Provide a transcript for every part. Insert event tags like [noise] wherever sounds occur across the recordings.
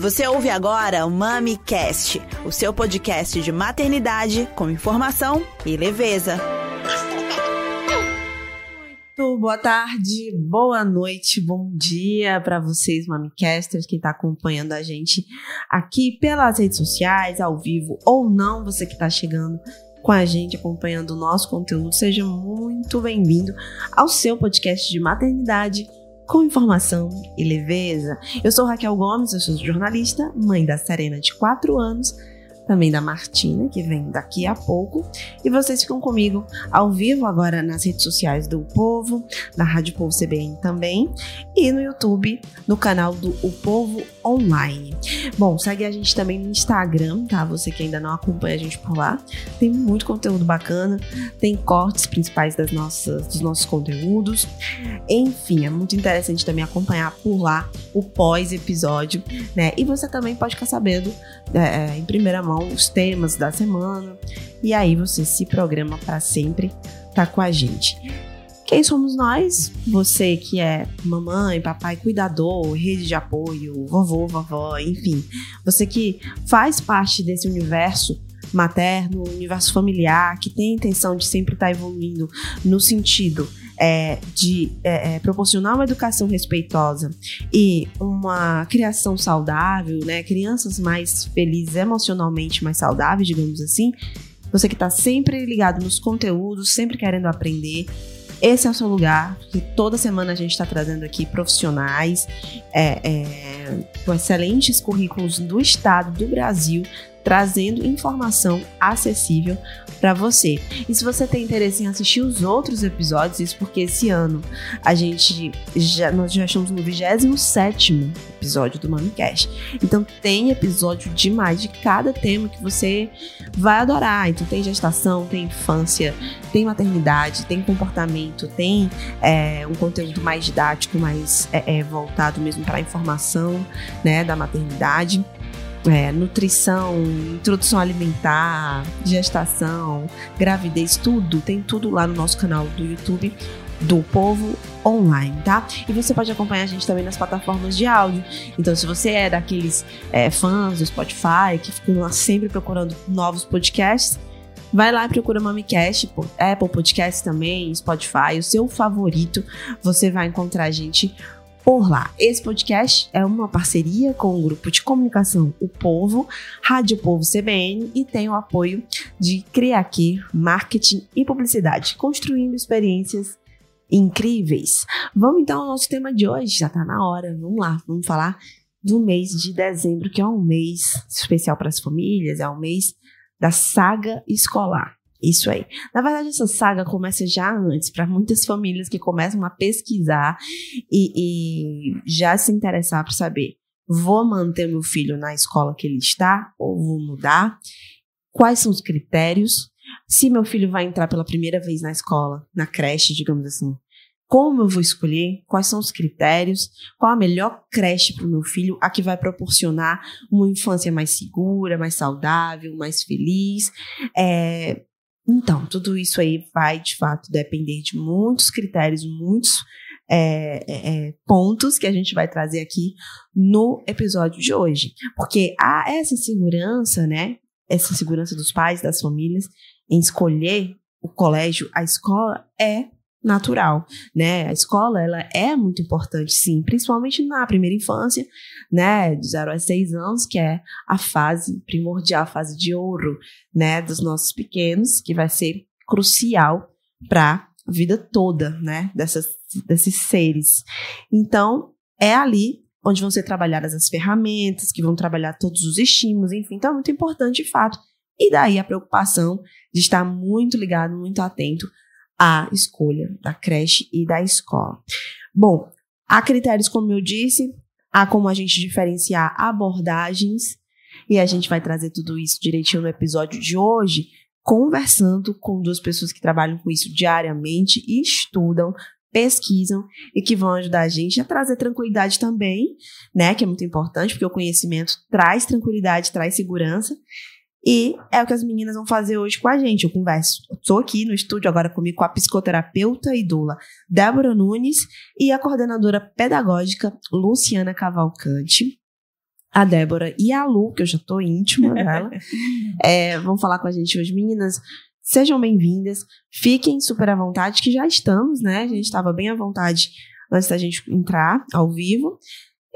Você ouve agora o MamiCast, o seu podcast de maternidade com informação e leveza. Muito boa tarde, boa noite, bom dia para vocês, Mamicasters, que está acompanhando a gente aqui pelas redes sociais, ao vivo ou não, você que está chegando com a gente, acompanhando o nosso conteúdo, seja muito bem-vindo ao seu podcast de maternidade com informação e leveza. Eu sou Raquel Gomes, eu sou jornalista, mãe da Serena de 4 anos, também da Martina, que vem daqui a pouco. E vocês ficam comigo ao vivo agora nas redes sociais do Povo, na Rádio Povo CBN também, e no YouTube, no canal do O Povo Online. Bom, segue a gente também no Instagram, tá? Você que ainda não acompanha a gente por lá. Tem muito conteúdo bacana, tem cortes principais das nossas, dos nossos conteúdos. Enfim, é muito interessante também acompanhar por lá o pós-episódio, né? E você também pode ficar sabendo é, em primeira mão os temas da semana. E aí você se programa para sempre estar tá com a gente. Quem somos nós? Você que é mamãe, papai, cuidador, rede de apoio, vovô, vovó, enfim. Você que faz parte desse universo materno, universo familiar, que tem a intenção de sempre estar tá evoluindo no sentido é, de é, é, proporcionar uma educação respeitosa e uma criação saudável, né? Crianças mais felizes emocionalmente, mais saudáveis, digamos assim. Você que está sempre ligado nos conteúdos, sempre querendo aprender. Esse é o seu lugar, toda semana a gente está trazendo aqui profissionais é, é, com excelentes currículos do estado, do Brasil, trazendo informação acessível para você. E se você tem interesse em assistir os outros episódios, isso porque esse ano a gente já nós já estamos no 27 episódio do MamiCast. Então tem episódio demais de cada tema que você vai adorar. Então tem gestação, tem infância, tem maternidade, tem comportamento, tem é, um conteúdo mais didático, mais é, é, voltado mesmo para a informação né, da maternidade é, nutrição, introdução alimentar, gestação, gravidez, tudo, tem tudo lá no nosso canal do YouTube do Povo Online, tá? E você pode acompanhar a gente também nas plataformas de áudio. Então, se você é daqueles é, fãs do Spotify que ficam lá sempre procurando novos podcasts, vai lá e procura Mamicast, Apple Podcast também, Spotify, o seu favorito. Você vai encontrar a gente por lá. Esse podcast é uma parceria com o grupo de comunicação O Povo, Rádio Povo CBN e tem o apoio de Criaqui Marketing e Publicidade, construindo experiências incríveis. Vamos então ao nosso tema de hoje, já tá na hora. Vamos lá, vamos falar do mês de dezembro, que é um mês especial para as famílias, é um mês da saga escolar. Isso aí. Na verdade, essa saga começa já antes, para muitas famílias que começam a pesquisar e, e já se interessar para saber: vou manter meu filho na escola que ele está ou vou mudar? Quais são os critérios? Se meu filho vai entrar pela primeira vez na escola, na creche, digamos assim, como eu vou escolher, quais são os critérios, qual a melhor creche para o meu filho, a que vai proporcionar uma infância mais segura, mais saudável, mais feliz. É, então, tudo isso aí vai, de fato, depender de muitos critérios, muitos é, é, é, pontos que a gente vai trazer aqui no episódio de hoje. Porque há essa segurança, né? Essa segurança dos pais, das famílias, em escolher o colégio, a escola é natural, né? A escola, ela é muito importante, sim, principalmente na primeira infância, né? De 0 a 6 anos, que é a fase primordial, a fase de ouro, né? Dos nossos pequenos, que vai ser crucial para a vida toda, né? Dessas, desses seres. Então, é ali onde vão ser trabalhadas as ferramentas, que vão trabalhar todos os estímulos, enfim. Então, é muito importante, de fato. E daí a preocupação de estar muito ligado, muito atento a escolha da creche e da escola. Bom, há critérios, como eu disse, há como a gente diferenciar abordagens, e a gente vai trazer tudo isso direitinho no episódio de hoje, conversando com duas pessoas que trabalham com isso diariamente e estudam, pesquisam e que vão ajudar a gente a trazer tranquilidade também, né? Que é muito importante, porque o conhecimento traz tranquilidade, traz segurança. E é o que as meninas vão fazer hoje com a gente. Eu converso. Estou aqui no estúdio agora comigo com a psicoterapeuta e doula Débora Nunes e a coordenadora pedagógica Luciana Cavalcante. a Débora e a Lu, que eu já tô íntima dela, [laughs] é, vão falar com a gente hoje. Meninas, sejam bem-vindas, fiquem super à vontade, que já estamos, né? A gente estava bem à vontade antes da gente entrar ao vivo.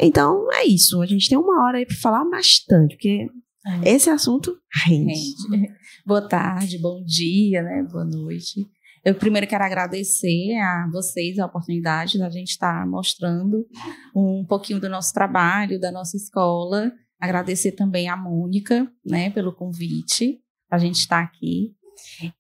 Então, é isso. A gente tem uma hora aí para falar bastante, porque é. esse assunto rende. rende. [laughs] Boa tarde, bom dia, né? Boa noite. Eu primeiro quero agradecer a vocês a oportunidade da gente estar mostrando um pouquinho do nosso trabalho, da nossa escola. Agradecer também a Mônica, né, pelo convite, a gente estar aqui.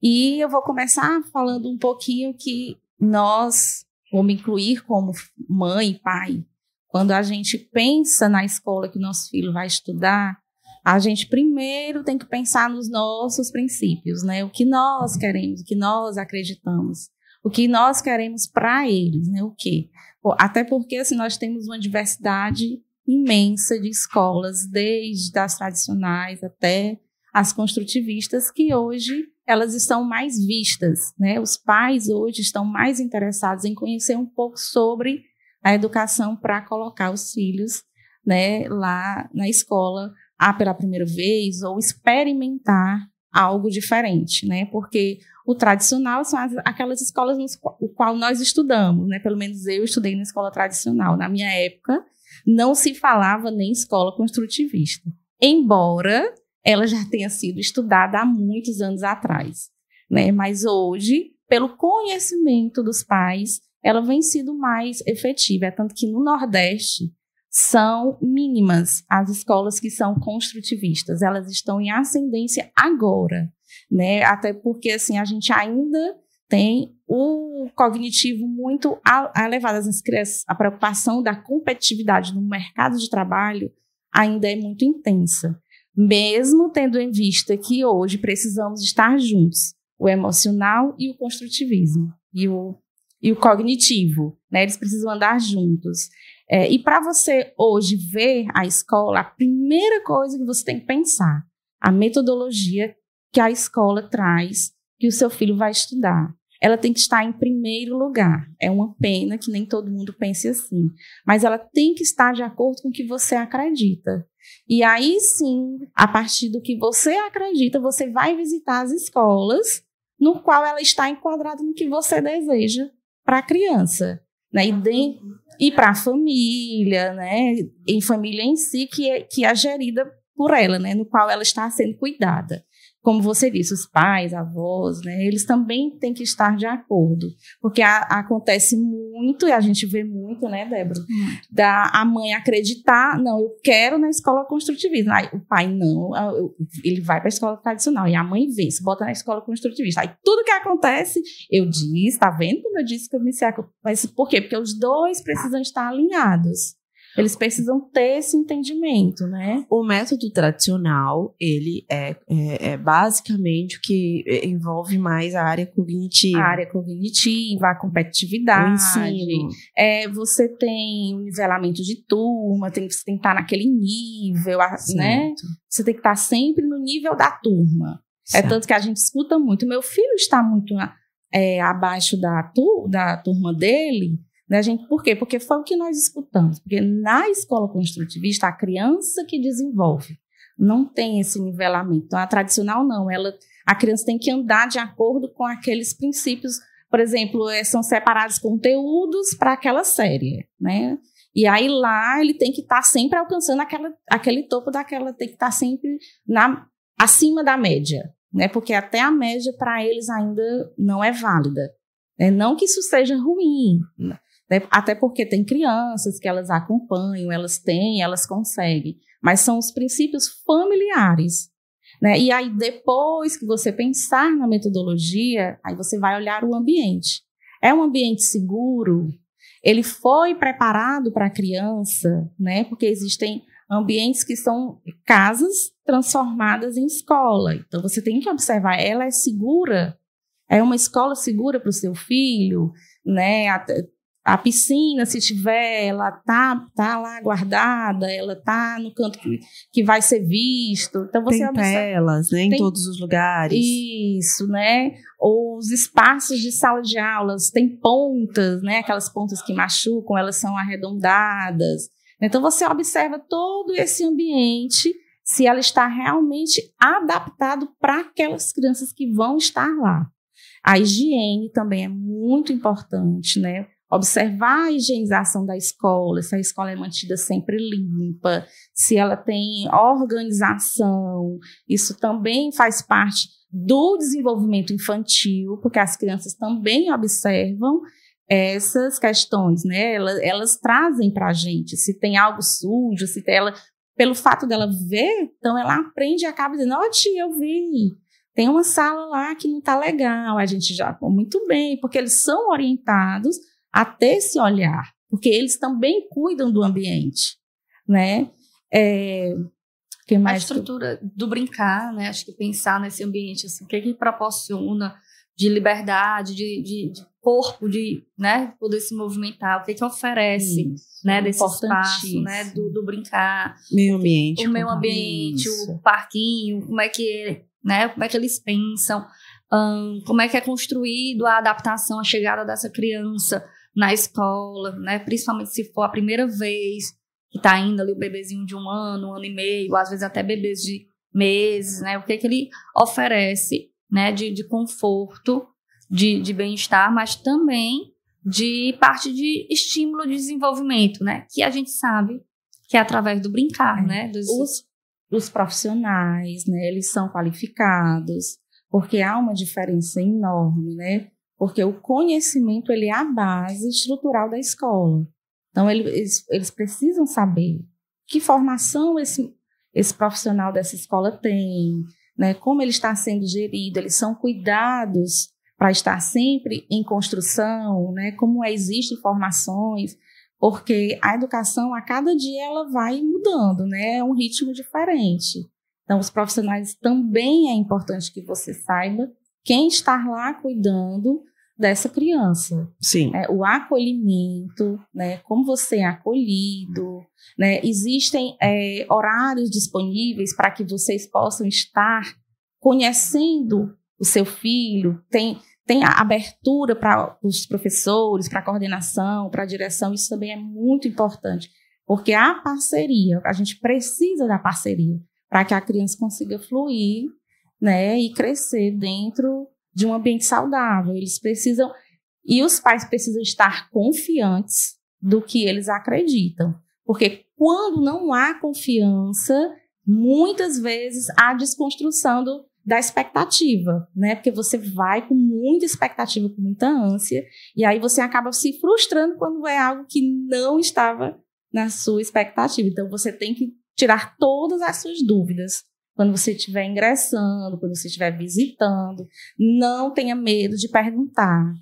E eu vou começar falando um pouquinho que nós, vou me incluir como mãe e pai, quando a gente pensa na escola que o nosso filho vai estudar, a gente primeiro tem que pensar nos nossos princípios, né? O que nós queremos, o que nós acreditamos, o que nós queremos para eles, né? O quê? Até porque assim, nós temos uma diversidade imensa de escolas, desde as tradicionais até as construtivistas, que hoje elas estão mais vistas, né? Os pais hoje estão mais interessados em conhecer um pouco sobre a educação para colocar os filhos, né, lá na escola a pela primeira vez ou experimentar algo diferente, né? Porque o tradicional são as, aquelas escolas no qual nós estudamos, né? Pelo menos eu estudei na escola tradicional. Na minha época, não se falava nem escola construtivista. Embora ela já tenha sido estudada há muitos anos atrás, né? Mas hoje, pelo conhecimento dos pais, ela vem sendo mais efetiva. É tanto que no Nordeste, são mínimas as escolas que são construtivistas. Elas estão em ascendência agora, né? Até porque assim a gente ainda tem o cognitivo muito elevado. A preocupação da competitividade no mercado de trabalho ainda é muito intensa, mesmo tendo em vista que hoje precisamos estar juntos, o emocional e o construtivismo e o e o cognitivo, né? Eles precisam andar juntos. É, e para você hoje ver a escola, a primeira coisa que você tem que pensar, a metodologia que a escola traz, que o seu filho vai estudar. Ela tem que estar em primeiro lugar. É uma pena que nem todo mundo pense assim. Mas ela tem que estar de acordo com o que você acredita. E aí sim, a partir do que você acredita, você vai visitar as escolas no qual ela está enquadrada no que você deseja para a criança. Né? E, de, e para a família, né? em família em si, que é, que é gerida por ela, né? no qual ela está sendo cuidada como você disse, os pais, avós, né, eles também têm que estar de acordo, porque a, acontece muito, e a gente vê muito, né, Débora, hum. da a mãe acreditar, não, eu quero na escola construtivista, aí o pai não, ele vai para a escola tradicional, e a mãe vê, se bota na escola construtivista, aí tudo que acontece, eu disse, tá vendo como eu disse que eu me mas por quê? Porque os dois precisam estar alinhados. Eles precisam ter esse entendimento, né? O método tradicional, ele é, é, é basicamente o que envolve mais a área cognitiva. A área cognitiva, a competitividade. O ensino. É, você tem o nivelamento de turma, tem, você tem que estar naquele nível, certo. né? Você tem que estar sempre no nível da turma. É certo. É tanto que a gente escuta muito. Meu filho está muito é, abaixo da, tu, da turma dele né, gente? Por quê? Porque foi o que nós escutamos. Porque na escola construtivista, a criança que desenvolve não tem esse nivelamento. Então, a tradicional não. Ela, a criança tem que andar de acordo com aqueles princípios. Por exemplo, é, são separados conteúdos para aquela série, né? E aí lá ele tem que estar tá sempre alcançando aquela, aquele topo daquela, tem que estar tá sempre na, acima da média, né? Porque até a média para eles ainda não é válida. É, não que isso seja ruim? Até porque tem crianças que elas acompanham, elas têm, elas conseguem. Mas são os princípios familiares. Né? E aí, depois que você pensar na metodologia, aí você vai olhar o ambiente. É um ambiente seguro? Ele foi preparado para a criança, né? Porque existem ambientes que são casas transformadas em escola. Então você tem que observar, ela é segura? É uma escola segura para o seu filho, né? A piscina, se tiver, ela tá, tá lá guardada, ela tá no canto que, que vai ser visto. Então você tem observa, telas, né, em todos os lugares. Isso, né? Os espaços de sala de aulas têm pontas, né? Aquelas pontas que machucam, elas são arredondadas. Então você observa todo esse ambiente, se ela está realmente adaptado para aquelas crianças que vão estar lá. A higiene também é muito importante, né? Observar a higienização da escola, se a escola é mantida sempre limpa, se ela tem organização, isso também faz parte do desenvolvimento infantil, porque as crianças também observam essas questões, né? Elas, elas trazem para a gente se tem algo sujo, se tem ela, pelo fato dela ver, então ela aprende e acaba dizendo: Ó, oh, tia, eu vi, tem uma sala lá que não está legal. A gente já, muito bem, porque eles são orientados a ter esse olhar, porque eles também cuidam do ambiente, né? É, que mais a estrutura que... do brincar, né? Acho que pensar nesse ambiente, assim, o que que proporciona de liberdade, de, de, de, corpo, de né, poder se movimentar, o que que oferece, Isso, né, desse espaço, né, do, do, brincar, meio ambiente, o meio ambiente, Isso. o parquinho, como é que, né, como é que eles pensam, um, como é que é construído a adaptação, a chegada dessa criança na escola, né, principalmente se for a primeira vez que está indo ali o bebezinho de um ano, um ano e meio, às vezes até bebês de meses, né, o que que ele oferece né, de, de conforto, de, de bem-estar, mas também de parte de estímulo de desenvolvimento, né, que a gente sabe que é através do brincar, é. né, dos... Os, os profissionais, né, eles são qualificados, porque há uma diferença enorme, né, porque o conhecimento ele é a base estrutural da escola. Então eles, eles precisam saber que formação esse, esse profissional dessa escola tem, né, como ele está sendo gerido, eles são cuidados para estar sempre em construção, né, como existem informações, porque a educação a cada dia ela vai mudando, né, é um ritmo diferente. Então, os profissionais também é importante que você saiba quem está lá cuidando dessa criança. Sim. É, o acolhimento, né, como você é acolhido, né, existem é, horários disponíveis para que vocês possam estar conhecendo o seu filho, tem, tem a abertura para os professores, para a coordenação, para a direção, isso também é muito importante, porque a parceria, a gente precisa da parceria para que a criança consiga fluir né, e crescer dentro de um ambiente saudável. Eles precisam e os pais precisam estar confiantes do que eles acreditam, porque quando não há confiança, muitas vezes há desconstrução do, da expectativa, né? Porque você vai com muita expectativa, com muita ânsia, e aí você acaba se frustrando quando é algo que não estava na sua expectativa. Então você tem que tirar todas as suas dúvidas quando você estiver ingressando, quando você estiver visitando, não tenha medo de perguntar.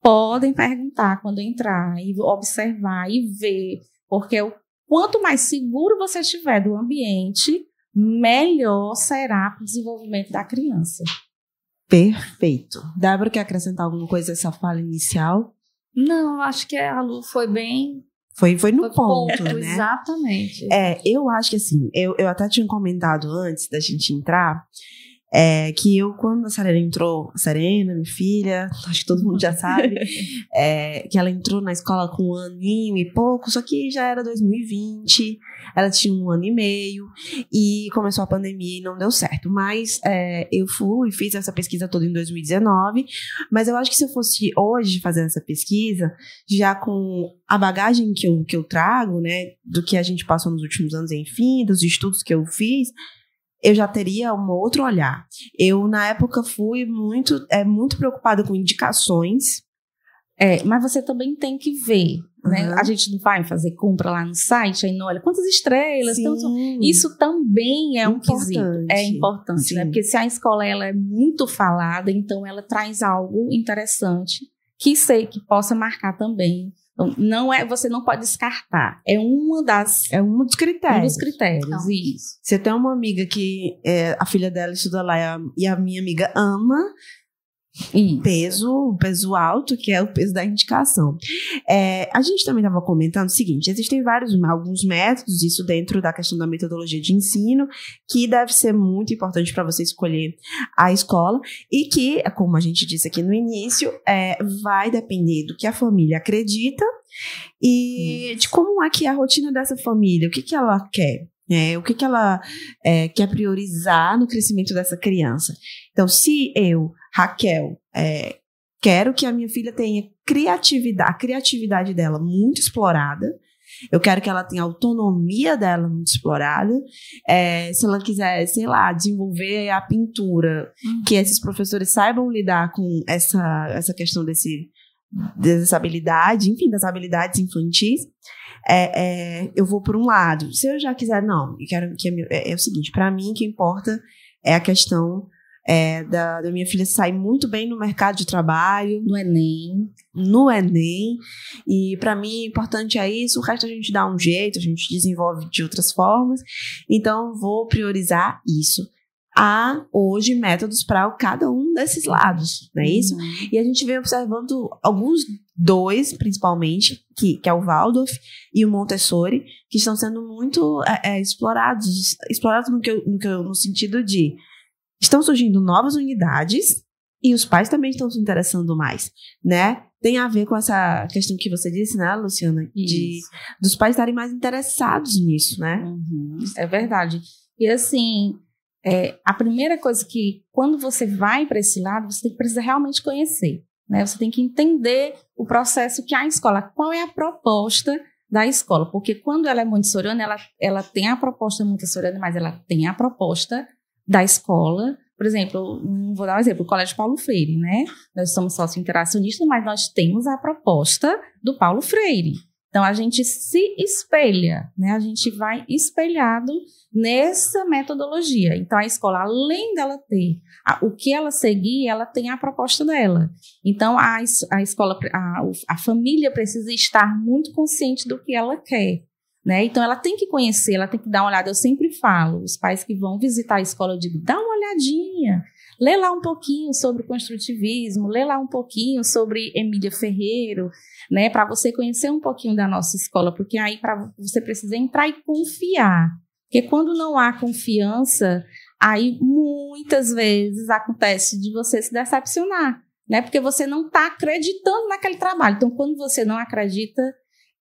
Podem perguntar quando entrar e observar e ver, porque o quanto mais seguro você estiver do ambiente, melhor será para o desenvolvimento da criança. Perfeito. Débora, quer acrescentar alguma coisa a essa fala inicial? Não, acho que a Lu foi bem foi, foi no foi ponto, ponto, né? Exatamente. É, eu acho que assim, eu, eu até tinha comentado antes da gente entrar, é, que eu, quando a Serena entrou, a Serena, minha filha, acho que todo mundo já sabe, [laughs] é, que ela entrou na escola com um aninho e pouco, só que já era 2020, ela tinha um ano e meio, e começou a pandemia e não deu certo. Mas é, eu fui e fiz essa pesquisa toda em 2019, mas eu acho que se eu fosse hoje fazer essa pesquisa, já com a bagagem que eu, que eu trago, né, do que a gente passou nos últimos anos, enfim, dos estudos que eu fiz, eu já teria um outro olhar. Eu, na época, fui muito, é, muito preocupada com indicações. É, mas você também tem que ver, né? Uhum. A gente não vai fazer compra lá no site, aí não olha quantas estrelas. Então, isso também é importante. um quesito. É importante, né? Sim. né? Porque se a escola ela é muito falada, então ela traz algo interessante que sei que possa marcar também não é, você não pode descartar. É uma das. É um dos critérios. Um dos critérios, não. isso. Você tem uma amiga que é, a filha dela estuda lá e a, e a minha amiga ama. Isso. peso, peso alto, que é o peso da indicação. É, a gente também estava comentando o seguinte: existem vários, alguns métodos, isso dentro da questão da metodologia de ensino, que deve ser muito importante para você escolher a escola, e que, como a gente disse aqui no início, é, vai depender do que a família acredita e de como é que é a rotina dessa família, o que, que ela quer. É, o que, que ela é, quer priorizar no crescimento dessa criança. Então, se eu, Raquel, é, quero que a minha filha tenha criatividade, a criatividade dela muito explorada, eu quero que ela tenha a autonomia dela muito explorada. É, se ela quiser, sei lá, desenvolver a pintura, uhum. que esses professores saibam lidar com essa, essa questão desse, dessa habilidade, enfim, das habilidades infantis é, é, eu vou por um lado. Se eu já quiser, não, eu quero que é, é o seguinte, para mim o que importa é a questão é, da, da, minha filha sair muito bem no mercado de trabalho. No Enem. No Enem. E para mim, importante é isso. O resto a gente dá um jeito, a gente desenvolve de outras formas. Então, vou priorizar isso há hoje métodos para cada um desses lados, não é isso? Uhum. E a gente vem observando alguns dois, principalmente, que, que é o Waldorf e o Montessori, que estão sendo muito é, é, explorados, explorados no, que eu, no, que eu, no sentido de estão surgindo novas unidades e os pais também estão se interessando mais, né? Tem a ver com essa questão que você disse, né, Luciana? De dos pais estarem mais interessados nisso, né? Uhum. É verdade. E assim, é, a primeira coisa que, quando você vai para esse lado, você tem que precisar realmente conhecer. Né? Você tem que entender o processo que a escola, qual é a proposta da escola. Porque quando ela é montessoriana, ela, ela tem a proposta montessoriana, mas ela tem a proposta da escola. Por exemplo, vou dar um exemplo, o Colégio Paulo Freire, né? Nós somos sócio-interacionistas, mas nós temos a proposta do Paulo Freire. Então a gente se espelha, né? A gente vai espelhado nessa metodologia. Então a escola, além dela ter a, o que ela seguir, ela tem a proposta dela. Então a, a escola, a, a família precisa estar muito consciente do que ela quer. Né? Então ela tem que conhecer, ela tem que dar uma olhada. Eu sempre falo, os pais que vão visitar a escola, eu digo, dá uma olhadinha, lê lá um pouquinho sobre o construtivismo, lê lá um pouquinho sobre Emília Ferreiro, né, para você conhecer um pouquinho da nossa escola, porque aí para você precisa entrar e confiar. Porque quando não há confiança, aí muitas vezes acontece de você se decepcionar, né? Porque você não está acreditando naquele trabalho. Então, quando você não acredita,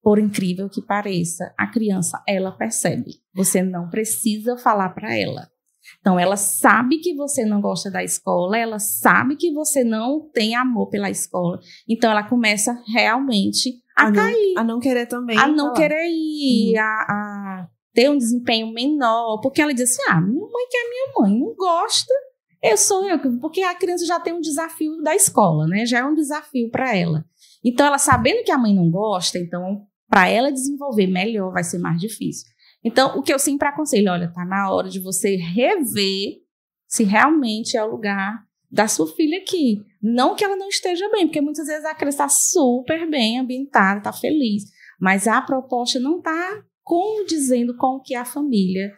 por incrível que pareça, a criança ela percebe. Você não precisa falar para ela. Então, ela sabe que você não gosta da escola, ela sabe que você não tem amor pela escola. Então, ela começa realmente a, a cair. Não, a não querer também. A não falar. querer ir, uhum. a, a, ter um desempenho menor. Porque ela diz assim: ah, minha mãe que é minha mãe, não gosta. Eu sou eu, porque a criança já tem um desafio da escola, né? Já é um desafio para ela. Então, ela sabendo que a mãe não gosta, então, para ela desenvolver melhor, vai ser mais difícil. Então, o que eu sempre aconselho, olha, tá na hora de você rever se realmente é o lugar da sua filha aqui. Não que ela não esteja bem, porque muitas vezes a criança está super bem ambientada, está feliz, mas a proposta não está condizendo com o que a família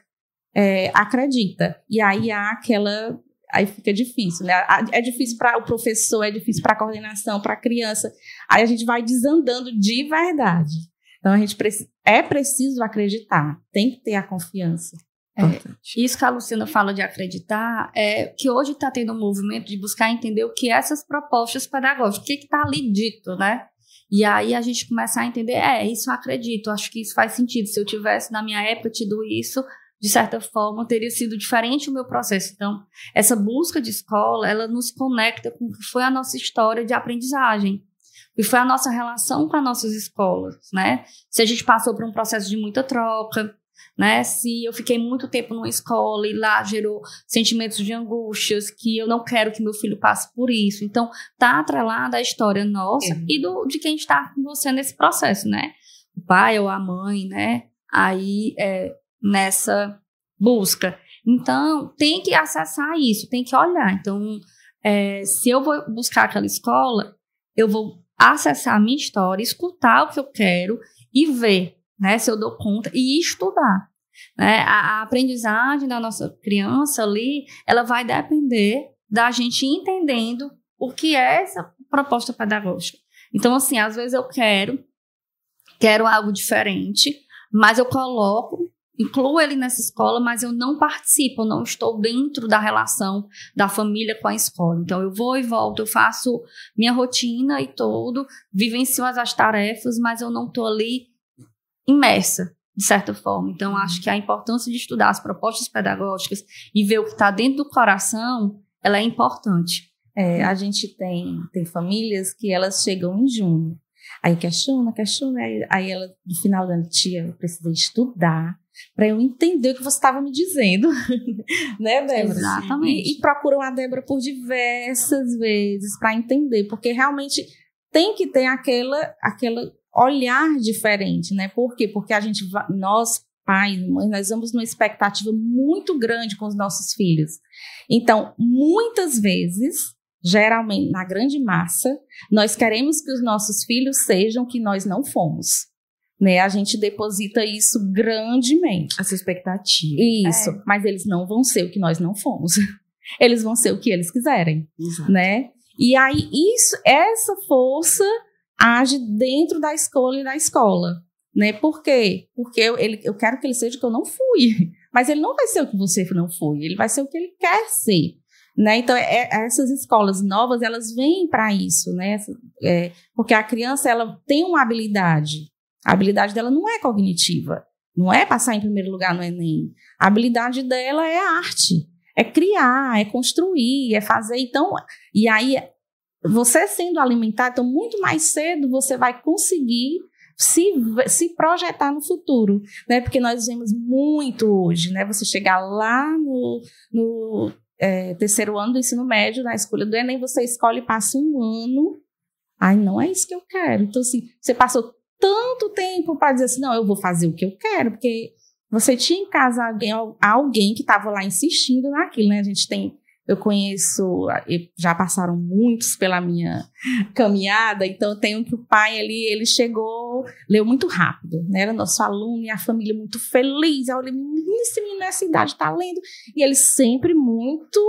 é, acredita. E aí há aquela. Aí fica difícil, né? É difícil para o professor, é difícil para a coordenação, para a criança. Aí a gente vai desandando de verdade. Então a gente é preciso acreditar, tem que ter a confiança. É, isso que a Luciana fala de acreditar é que hoje está tendo um movimento de buscar entender o que é essas propostas pedagógicas, o que está ali dito, né? E aí a gente começa a entender, é, isso eu acredito, acho que isso faz sentido. Se eu tivesse na minha época tido isso, de certa forma, teria sido diferente o meu processo. Então, essa busca de escola, ela nos conecta com o que foi a nossa história de aprendizagem e foi a nossa relação com as nossas escolas, né? Se a gente passou por um processo de muita troca, né? Se eu fiquei muito tempo numa escola e lá gerou sentimentos de angústias que eu não quero que meu filho passe por isso. Então, tá atrelada a história nossa uhum. e do, de quem está com você nesse processo, né? O pai ou a mãe, né? Aí, é, nessa busca. Então, tem que acessar isso, tem que olhar. Então, é, se eu vou buscar aquela escola, eu vou acessar a minha história, escutar o que eu quero e ver né, se eu dou conta e estudar. Né? A, a aprendizagem da nossa criança ali, ela vai depender da gente entendendo o que é essa proposta pedagógica. Então, assim, às vezes eu quero, quero algo diferente, mas eu coloco, incluo ele nessa escola, mas eu não participo, eu não estou dentro da relação da família com a escola. Então, eu vou e volto, eu faço minha rotina e tudo, vivencio as tarefas, mas eu não estou ali imersa de certa forma. Então, acho que a importância de estudar as propostas pedagógicas e ver o que está dentro do coração, ela é importante. É, a gente tem, tem famílias que elas chegam em junho. Aí questiona, questiona, aí, aí ela, no final da tia, eu precisei estudar para eu entender o que você estava me dizendo, [laughs] né, Débora? Exatamente. E, e procuram a Débora por diversas vezes para entender, porque realmente tem que ter aquela, aquela olhar diferente, né? Por quê? Porque a gente, nós pais, mães, nós vamos numa expectativa muito grande com os nossos filhos. Então, muitas vezes, geralmente na grande massa, nós queremos que os nossos filhos sejam o que nós não fomos. Né? A gente deposita isso grandemente. Essa expectativa. Isso, é. mas eles não vão ser o que nós não fomos. [laughs] Eles vão ser o que eles quiserem, Exato. né? E aí isso, essa força age dentro da escola e da escola. Né? Por quê? Porque eu, ele, eu quero que ele seja o que eu não fui. [laughs] Mas ele não vai ser o que você não foi, ele vai ser o que ele quer ser. Né? Então, é, é essas escolas novas, elas vêm para isso, né? É, porque a criança, ela tem uma habilidade. A habilidade dela não é cognitiva. Não é passar em primeiro lugar no Enem. A habilidade dela é a arte. É criar, é construir, é fazer. Então, e aí você sendo alimentado, então muito mais cedo você vai conseguir se, se projetar no futuro, né? Porque nós vemos muito hoje, né? Você chegar lá no, no é, terceiro ano do ensino médio, na escolha do Enem, você escolhe passa um ano. Ai, não é isso que eu quero. Então, assim, você passou tanto tempo para dizer assim, não, eu vou fazer o que eu quero, porque você tinha em casa alguém, alguém que estava lá insistindo naquilo, né? A gente tem eu conheço, já passaram muitos pela minha caminhada, então tenho que o pai ali, ele chegou, leu muito rápido, né? Era nosso aluno e a família muito feliz. Eu olhei, esse menino nessa idade está lendo. E ele sempre muito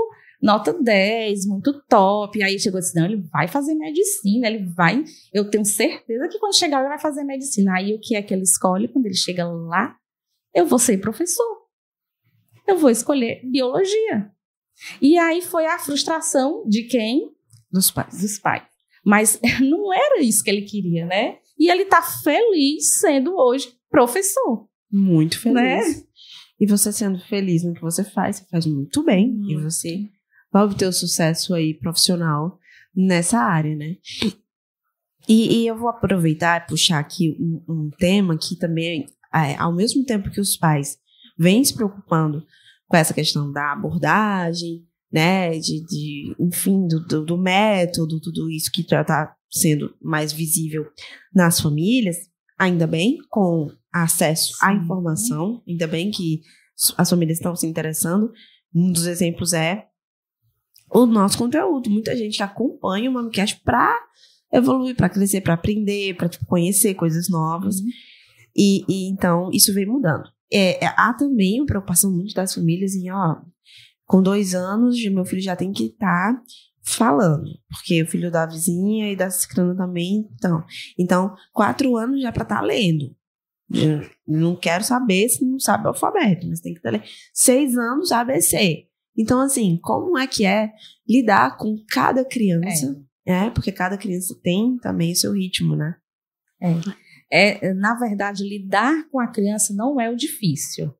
nota 10, muito top. Aí chegou assim: não, ele vai fazer medicina, ele vai. Eu tenho certeza que quando chegar ele vai fazer medicina. Aí o que é que ele escolhe quando ele chega lá? Eu vou ser professor. Eu vou escolher biologia. E aí foi a frustração de quem? Dos pais. Dos pais. Mas [laughs] não era isso que ele queria, né? E ele tá feliz sendo hoje professor. Muito feliz. Né? E você sendo feliz no que você faz, você faz muito bem. Muito. E você vai obter o sucesso aí profissional nessa área, né? E, e eu vou aproveitar e puxar aqui um, um tema que também, é, ao mesmo tempo que os pais vêm se preocupando com essa questão da abordagem, né, de, de enfim, do, do, do, método, tudo isso que já está sendo mais visível nas famílias, ainda bem, com acesso Sim. à informação, ainda bem que as famílias estão se interessando. Um dos exemplos é o nosso conteúdo. Muita gente acompanha o Mamicast para evoluir, para crescer, para aprender, para tipo, conhecer coisas novas. Uhum. E, e, então isso vem mudando é, é, há também uma preocupação muito das famílias em, ó, com dois anos, meu filho já tem que estar tá falando, porque o filho da vizinha e da ciclana também, então. Então, quatro anos já para estar tá lendo. Eu não quero saber se não sabe o alfabeto, mas tem que estar tá lendo. Seis anos, ABC. Então, assim, como é que é lidar com cada criança? É. é, porque cada criança tem também o seu ritmo, né? É é, na verdade, lidar com a criança não é o difícil.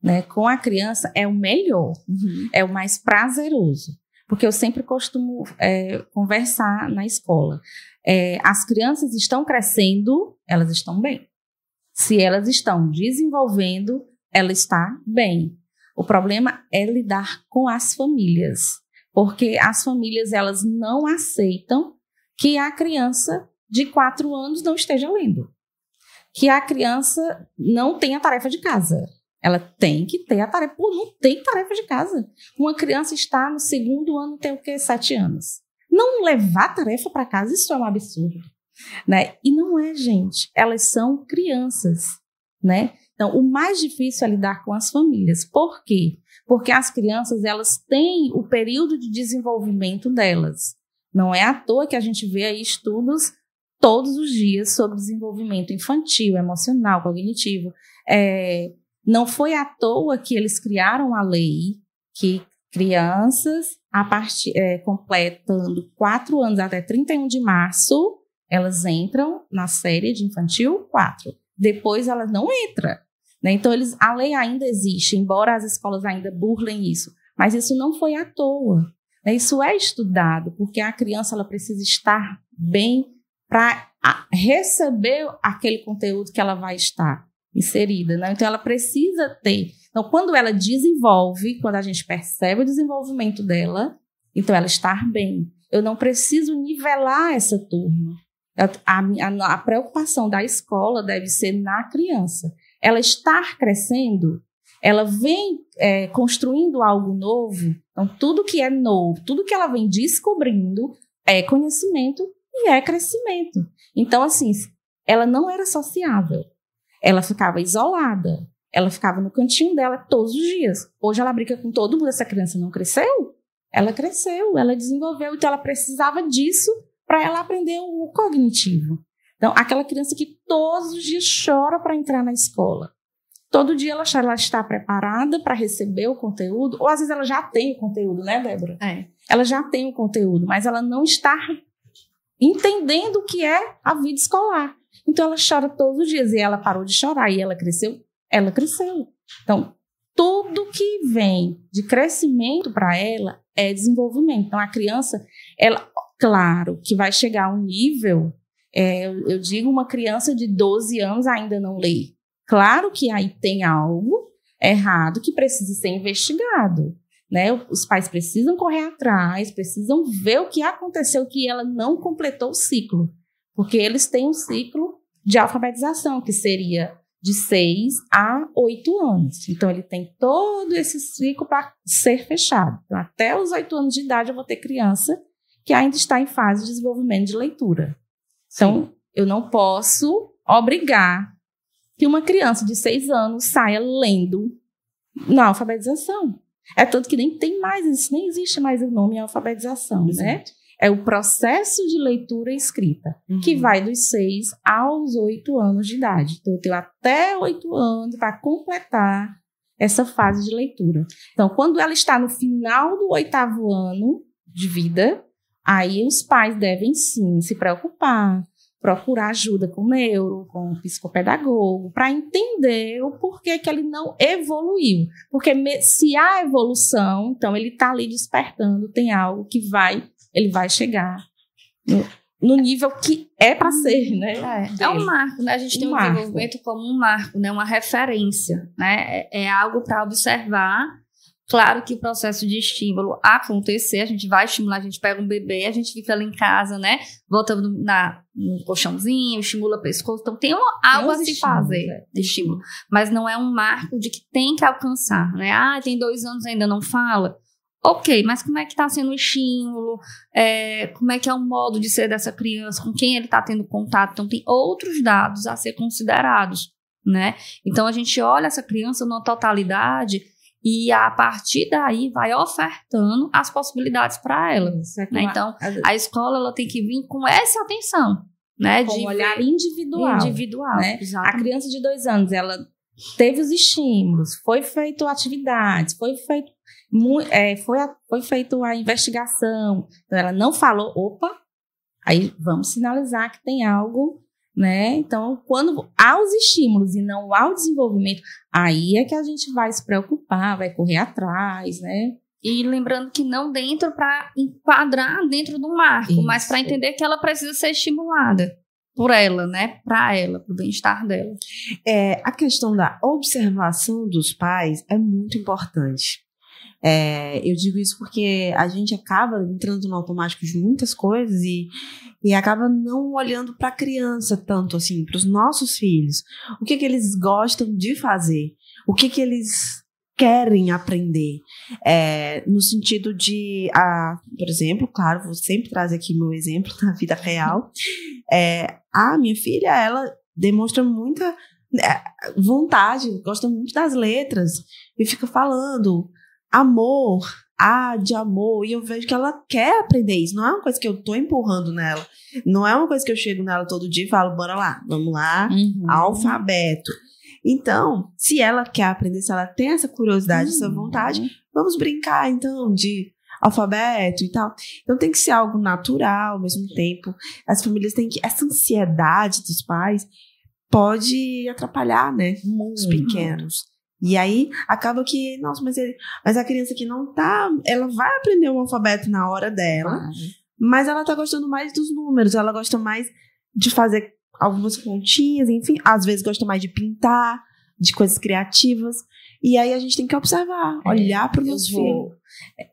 Né? Com a criança é o melhor, uhum. é o mais prazeroso. Porque eu sempre costumo é, conversar na escola. É, as crianças estão crescendo, elas estão bem. Se elas estão desenvolvendo, ela está bem. O problema é lidar com as famílias, porque as famílias elas não aceitam que a criança de quatro anos não esteja lendo que a criança não tem a tarefa de casa. Ela tem que ter a tarefa. Pô, não tem tarefa de casa. Uma criança está no segundo ano, tem o quê? Sete anos. Não levar tarefa para casa, isso é um absurdo. Né? E não é, gente. Elas são crianças. Né? Então, o mais difícil é lidar com as famílias. Por quê? Porque as crianças, elas têm o período de desenvolvimento delas. Não é à toa que a gente vê aí estudos todos os dias sobre desenvolvimento infantil, emocional, cognitivo. É, não foi à toa que eles criaram a lei que crianças a partir é, completando quatro anos até 31 de março, elas entram na série de infantil 4. Depois elas não entram. Né? Então, eles, a lei ainda existe, embora as escolas ainda burlem isso. Mas isso não foi à toa. Né? Isso é estudado, porque a criança ela precisa estar bem para receber aquele conteúdo que ela vai estar inserida. Né? Então, ela precisa ter. Então, quando ela desenvolve, quando a gente percebe o desenvolvimento dela, então ela estar bem. Eu não preciso nivelar essa turma. A, a, a preocupação da escola deve ser na criança. Ela estar crescendo, ela vem é, construindo algo novo. Então, tudo que é novo, tudo que ela vem descobrindo é conhecimento e é crescimento. Então, assim, ela não era sociável. Ela ficava isolada. Ela ficava no cantinho dela todos os dias. Hoje ela brinca com todo mundo. Essa criança não cresceu? Ela cresceu, ela desenvolveu. Então, ela precisava disso para ela aprender o cognitivo. Então, aquela criança que todos os dias chora para entrar na escola. Todo dia ela, ela está preparada para receber o conteúdo, ou às vezes ela já tem o conteúdo, né, Débora? É. Ela já tem o conteúdo, mas ela não está entendendo o que é a vida escolar. Então ela chora todos os dias e ela parou de chorar e ela cresceu, ela cresceu. Então, tudo que vem de crescimento para ela é desenvolvimento. Então a criança, ela, claro, que vai chegar a um nível, é, eu, digo uma criança de 12 anos ainda não lê. Claro que aí tem algo errado que precisa ser investigado. Né? Os pais precisam correr atrás, precisam ver o que aconteceu que ela não completou o ciclo. Porque eles têm um ciclo de alfabetização, que seria de 6 a 8 anos. Então, ele tem todo esse ciclo para ser fechado. Então, até os 8 anos de idade, eu vou ter criança que ainda está em fase de desenvolvimento de leitura. Então, Sim. eu não posso obrigar que uma criança de 6 anos saia lendo na alfabetização. É tanto que nem tem mais, isso nem existe mais o nome alfabetização, né? Exato. né? É o processo de leitura e escrita, uhum. que vai dos 6 aos 8 anos de idade. Então, eu tenho até 8 anos para completar essa fase de leitura. Então, quando ela está no final do oitavo ano de vida, aí os pais devem sim se preocupar, procurar ajuda com o neuro, com o psicopedagogo, para entender o porquê que ele não evoluiu. Porque se há evolução, então ele está ali despertando, tem algo que vai, ele vai chegar no, no nível que é para ser, né? É, é, um marco, né? A gente tem um o desenvolvimento como um marco, né? Uma referência, né? É, é algo para observar Claro que o processo de estímulo acontecer, a gente vai estimular, a gente pega um bebê, a gente fica ali em casa, né? Volta no, na, no colchãozinho, estimula o pescoço. Então tem um, algo tem a se fazer é. de estímulo. Mas não é um marco de que tem que alcançar, né? Ah, tem dois anos ainda não fala. Ok, mas como é que está sendo o estímulo? É, como é que é o modo de ser dessa criança? Com quem ele está tendo contato? Então tem outros dados a ser considerados, né? Então a gente olha essa criança na totalidade e a partir daí vai ofertando as possibilidades para ela. É né? Então, a escola ela tem que vir com essa atenção, né? Com de um olhar individual. Individual, né? A criança de dois anos, ela teve os estímulos, foi feito atividades, foi feito, é, foi, foi feito a investigação. Então, ela não falou, opa, aí vamos sinalizar que tem algo né? Então, quando há os estímulos e não há o desenvolvimento, aí é que a gente vai se preocupar, vai correr atrás, né? E lembrando que não dentro para enquadrar dentro do marco, Isso. mas para entender que ela precisa ser estimulada por ela, né? Para ela, para o bem-estar dela. É, a questão da observação dos pais é muito importante. É, eu digo isso porque a gente acaba entrando no automático de muitas coisas e, e acaba não olhando para a criança tanto assim, para os nossos filhos. O que, que eles gostam de fazer? O que, que eles querem aprender? É, no sentido de, a, por exemplo, claro, vou sempre trazer aqui meu exemplo [laughs] da vida real. É, a minha filha, ela demonstra muita é, vontade, gosta muito das letras e fica falando amor, ah, de amor, e eu vejo que ela quer aprender isso. Não é uma coisa que eu tô empurrando nela. Não é uma coisa que eu chego nela todo dia e falo, bora lá, vamos lá, Uhum. alfabeto. Então, se ela quer aprender, se ela tem essa curiosidade, essa Uhum. vontade, vamos brincar então de alfabeto e tal. Então tem que ser algo natural ao mesmo tempo. As famílias têm que essa ansiedade dos pais pode atrapalhar, né, os Muito. pequenos. E aí acaba que, nossa, mas, ele, mas a criança que não tá, ela vai aprender o alfabeto na hora dela, mas ela tá gostando mais dos números, ela gosta mais de fazer algumas continhas, enfim, às vezes gosta mais de pintar, de coisas criativas. E aí a gente tem que observar, É, olhar para o nosso filho.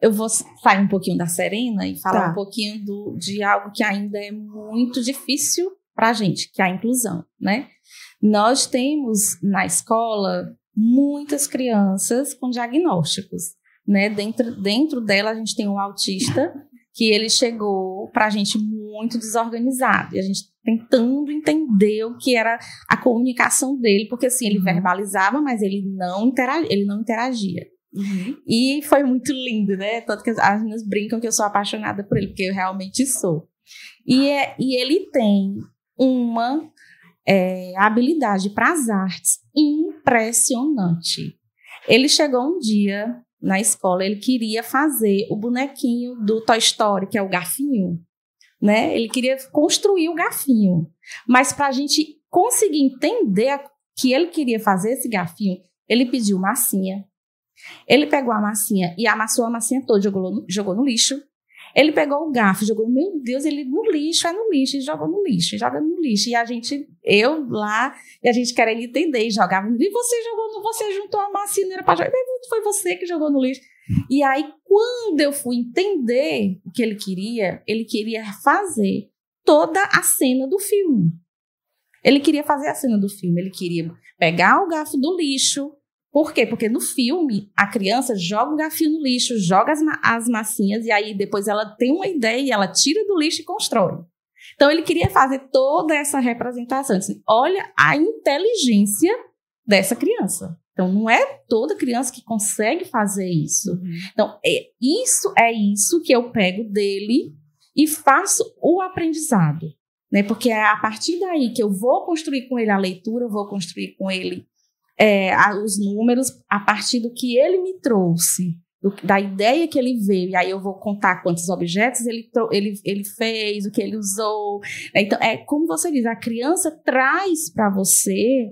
eu vou sair um pouquinho da Serena e falar Tá. um pouquinho do, de algo que ainda é muito difícil para a gente, que é a inclusão, né? Nós temos na escola muitas crianças com diagnósticos, né? Dentro, dentro dela a gente tem um autista que ele chegou para a gente muito desorganizado e a gente tentando entender o que era a comunicação dele, porque assim ele Uhum. verbalizava, mas ele não interagia, ele não interagia. Uhum. E foi muito lindo, né? Tanto que as meninas brincam que eu sou apaixonada por ele, porque eu realmente sou. E, é, e ele tem uma é, habilidade para as artes impressionante. Ele chegou um dia na escola, ele queria fazer o bonequinho do Toy Story, que é o garfinho, né? Ele queria construir o garfinho. Mas para a gente conseguir entender que ele queria fazer esse garfinho, ele pediu massinha, ele pegou a massinha e amassou a massinha toda, jogou jogou no lixo. Ele pegou o garfo, jogou, meu Deus, ele no lixo, é no lixo, e jogou no lixo, joga no lixo. E a gente, eu lá, e a gente querendo entender, e jogava. E você jogou você juntou a era pra jogar. Foi você que jogou no lixo. E aí, quando eu fui entender o que ele queria, ele queria fazer toda a cena do filme. Ele queria fazer a cena do filme, ele queria pegar o garfo do lixo, por quê? Porque no filme, a criança joga o garfinho no lixo, joga as, ma- as massinhas, e aí depois ela tem uma ideia e ela tira do lixo e constrói. Então ele queria fazer toda essa representação. Assim, olha a inteligência dessa criança. Então não é toda criança que consegue fazer isso. Então é, isso é isso que eu pego dele e faço o aprendizado. Né? Porque é a partir daí que eu vou construir com ele a leitura, eu vou construir com ele é, os números a partir do que ele me trouxe, do- da ideia que ele veio. E aí eu vou contar quantos objetos ele, ele, ele fez, o que ele usou. né? Então, é como você diz, a criança traz para você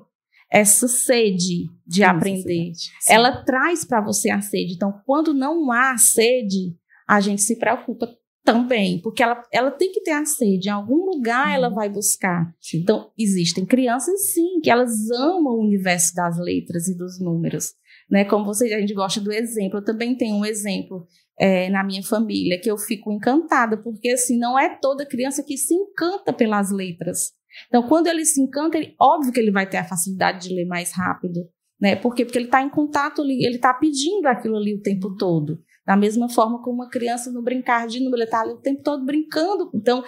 essa sede de aprender. Sim. Ela traz para você a sede. Então, quando não há sede, a gente se preocupa também, porque ela, ela tem que ter a sede. Em algum lugar ela vai buscar. Sim. Então, existem crianças, sim, que elas amam o universo das letras e dos números. Né? Como você, a gente gosta do exemplo. Eu também tenho um exemplo é, na minha família que eu fico encantada, porque assim, não é toda criança que se encanta pelas letras. Então, quando ele se encanta, ele, óbvio que ele vai ter a facilidade de ler mais rápido. Né? Por quê? Porque ele está em contato ali, ele está pedindo aquilo ali o tempo todo. Da mesma forma como uma criança no brincar de número, está ali o tempo todo brincando. Então,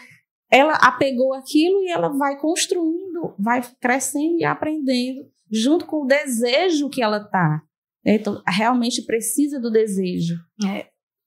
ela apegou aquilo e ela vai construindo, vai crescendo e aprendendo, junto com o desejo que ela tá. Então, realmente precisa do desejo.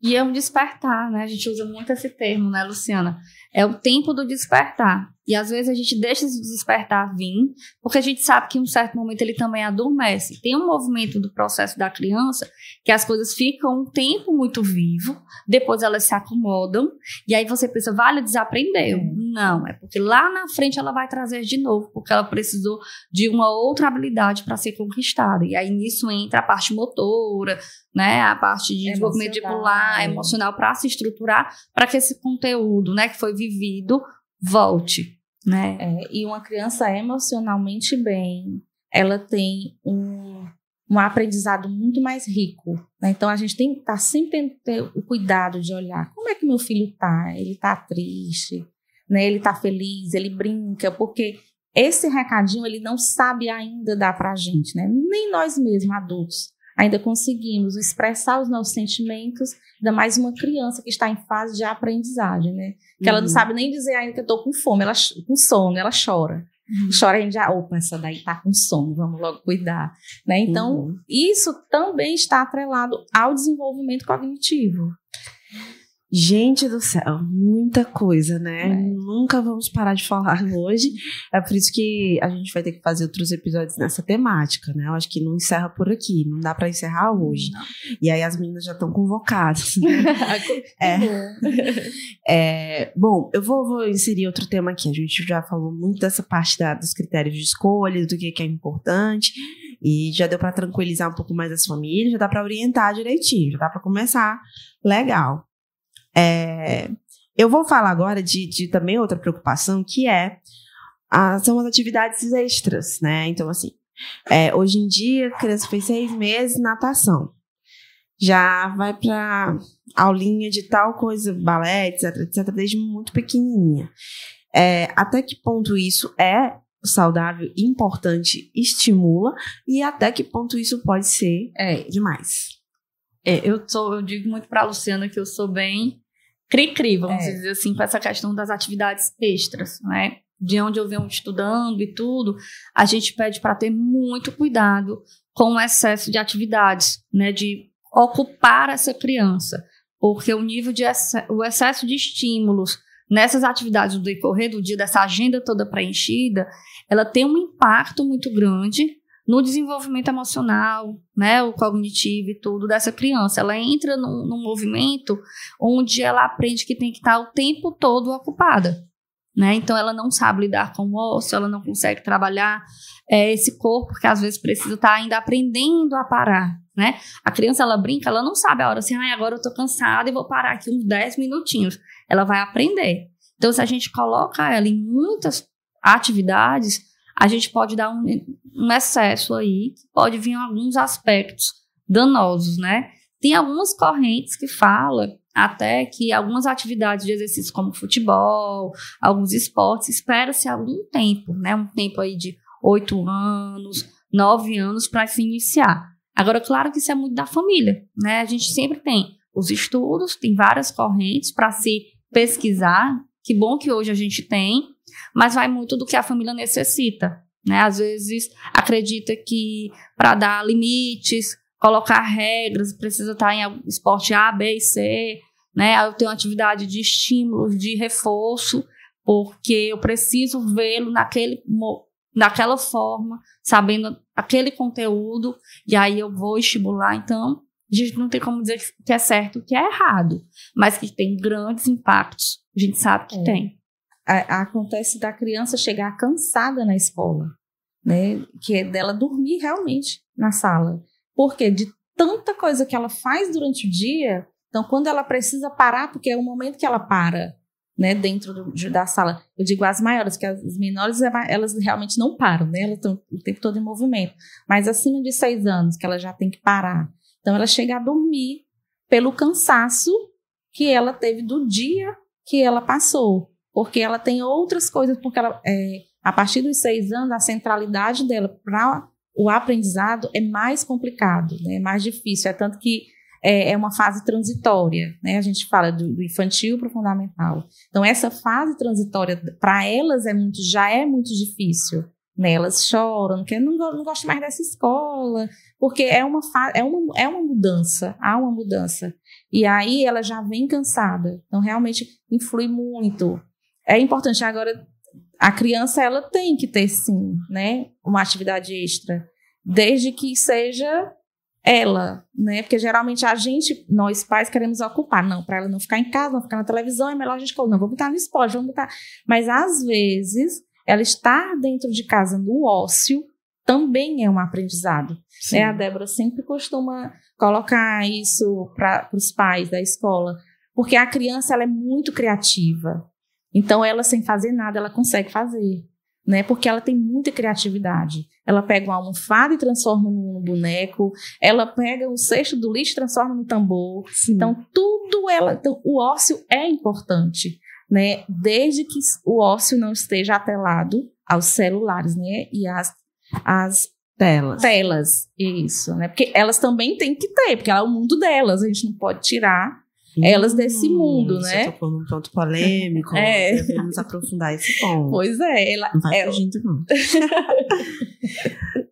E é um despertar, né? A gente usa muito esse termo, né, Luciana? É o tempo do despertar. E às vezes a gente deixa esse despertar vir, porque a gente sabe que em um certo momento ele também adormece. Tem um movimento do processo da criança que as coisas ficam um tempo muito vivo, depois elas se acomodam, e aí você pensa, vale, desaprendeu. Não, é porque lá na frente ela vai trazer de novo, porque ela precisou de uma outra habilidade para ser conquistada. E aí nisso entra a parte motora, né, a parte de desenvolvimento de Emocional. para se estruturar, para que esse conteúdo, né, que foi vivido, volte, né? É, e uma criança emocionalmente bem, ela tem um, um aprendizado muito mais rico. né? Então a gente tem que estar sempre ter o cuidado de olhar como é que meu filho tá. Ele tá triste, né? Ele tá feliz, ele brinca, porque esse recadinho ele não sabe ainda dar pra gente, né? Nem nós mesmos, adultos, ainda conseguimos expressar os nossos sentimentos, ainda mais uma criança que está em fase de aprendizagem, né? Que ela não Uhum. sabe nem dizer ainda que eu tô com fome, ela com sono, ela chora. Uhum. Chora, a gente já, opa, essa daí tá com sono, vamos logo cuidar. Né? Então, uhum. isso também está atrelado ao desenvolvimento cognitivo. Gente do céu, muita coisa, né? É. Nunca vamos parar de falar [laughs] hoje. É por isso que a gente vai ter que fazer outros episódios nessa temática, né? Eu acho que não encerra por aqui, não dá para encerrar hoje. Não. E aí as meninas já estão convocadas. [laughs] é. [laughs] é. Bom, eu vou, vou, inserir outro tema aqui. A gente já falou muito dessa parte da, dos critérios de escolha, do que, que é importante. E já deu para tranquilizar um pouco mais as famílias, já dá para orientar direitinho, já dá para começar legal. É, eu vou falar agora de, de, também outra preocupação, que é a, são as atividades extras, né? Então, assim, é, hoje em dia, a criança fez seis meses natação. Já vai para aulinha de tal coisa, balé, etc, etc, desde muito pequenininha. É, até que ponto isso é saudável, importante, estimula e até que ponto isso pode ser é, demais. É, eu sou, eu digo muito para a Luciana que eu sou bem cri-cri, vamos é. dizer assim, com essa questão das atividades extras, né? De onde eu venho estudando e tudo, a gente pede para ter muito cuidado com o excesso de atividades, né? De ocupar essa criança, porque o nível de o excesso de estímulos nessas atividades do decorrer do dia, dessa agenda toda preenchida, ela tem um impacto muito grande no desenvolvimento emocional, né, o cognitivo e tudo dessa criança. Ela entra num, num movimento onde ela aprende que tem que estar o tempo todo ocupada. Né? Então ela não sabe lidar com o osso, ela não consegue trabalhar é, esse corpo, que às vezes precisa estar ainda aprendendo a parar. Né? A criança ela brinca, ela não sabe a hora assim, ah, agora eu tô cansada e vou parar aqui uns 10 minutinhos. Ela vai aprender. Então, se a gente coloca ela em muitas atividades, a gente pode dar um, um excesso aí, pode vir alguns aspectos danosos, né? Tem algumas correntes que falam até que algumas atividades de exercício como futebol, alguns esportes, espera-se algum tempo, né? Um tempo aí de oito anos, nove anos para se iniciar. Agora, claro que isso é muito da família, né? A gente sempre tem os estudos, tem várias correntes para se pesquisar. Que bom que hoje a gente tem, mas vai muito do que a família necessita. Né? Às vezes acredita que para dar limites, colocar regras, precisa estar em esporte A, B e C. Né? Eu tenho atividade de estímulos, de reforço, porque eu preciso vê-lo naquele, naquela forma, sabendo aquele conteúdo, e aí eu vou estimular. Então, a gente não tem como dizer que é certo que é errado, mas que tem grandes impactos. A gente sabe que é. tem acontece da criança chegar cansada na escola, né? Que é dela dormir realmente na sala. Porque de tanta coisa que ela faz durante o dia, então quando ela precisa parar, porque é o momento que ela para, né, dentro do, da sala. Eu digo as maiores, que as menores é elas realmente não param, né? Elas estão o tempo todo em movimento. Mas acima de seis anos, que ela já tem que parar. Então ela chega a dormir pelo cansaço que ela teve do dia que ela passou porque ela tem outras coisas, porque ela, é, a partir dos seis anos, a centralidade dela para o aprendizado é mais complicado, né, é mais difícil. É tanto que é, é uma fase transitória, né? A gente fala do, do infantil para o fundamental. Então, essa fase transitória, para elas, é muito, já é muito difícil. Né? Elas choram, porque não, não gosto mais dessa escola, porque é uma, é, uma, é uma mudança, há uma mudança. E aí ela já vem cansada. Então, realmente influi muito é importante agora a criança ela tem que ter sim, né, uma atividade extra, desde que seja ela, né? Porque geralmente a gente, nós pais queremos ocupar, não, para ela não ficar em casa, não ficar na televisão, é melhor a gente não, vamos botar no esporte, vamos botar. Mas às vezes ela estar dentro de casa no ócio também é um aprendizado. Né? A Débora sempre costuma colocar isso para os pais da escola, porque a criança ela é muito criativa. Então, ela, sem fazer nada, ela consegue fazer. Né? Porque ela tem muita criatividade. Ela pega uma almofada e transforma num boneco. Ela pega o cesto do lixo e transforma no tambor. Sim. Então, tudo ela. Então, o ócio é importante, né? Desde que o ócio não esteja atrelado aos celulares, né? E às, às telas. Telas, isso, né? Porque elas também têm que ter, porque é o mundo delas. A gente não pode tirar elas desse mundo, Hum, né? Você tocou num ponto polêmico. [laughs] É. Devemos aprofundar esse ponto. Pois é, ela, Não vai ela- fugindo, não.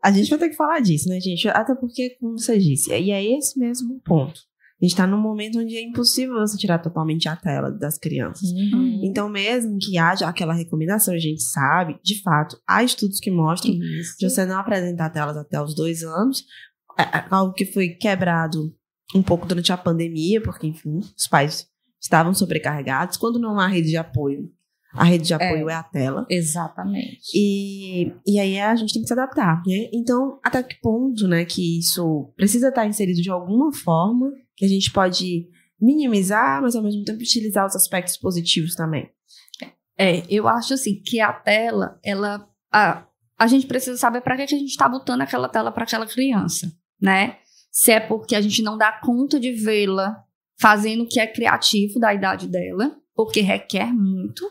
a gente vai ter que falar disso, né, gente? Até porque, como você disse, e é esse mesmo ponto. A gente tá num momento onde é impossível você tirar totalmente a tela das crianças. Uhum. Então, mesmo que haja aquela recomendação, a gente sabe, de fato, há estudos que mostram Isso. de você não apresentar telas até os dois anos, é- é algo que foi quebrado um pouco durante a pandemia, porque, enfim, os pais estavam sobrecarregados. Quando não há rede de apoio, a rede de apoio é, a tela. Exatamente. E, e aí a gente tem que se adaptar, né? Então, até que ponto, né, que isso precisa estar inserido de alguma forma, que a gente pode minimizar, mas ao mesmo tempo utilizar os aspectos positivos também. É, eu acho assim que a tela, ela. A, a gente precisa saber para que, que a gente está botando aquela tela para aquela criança, né? Se é porque a gente não dá conta de vê-la fazendo o que é criativo da idade dela, porque requer muito,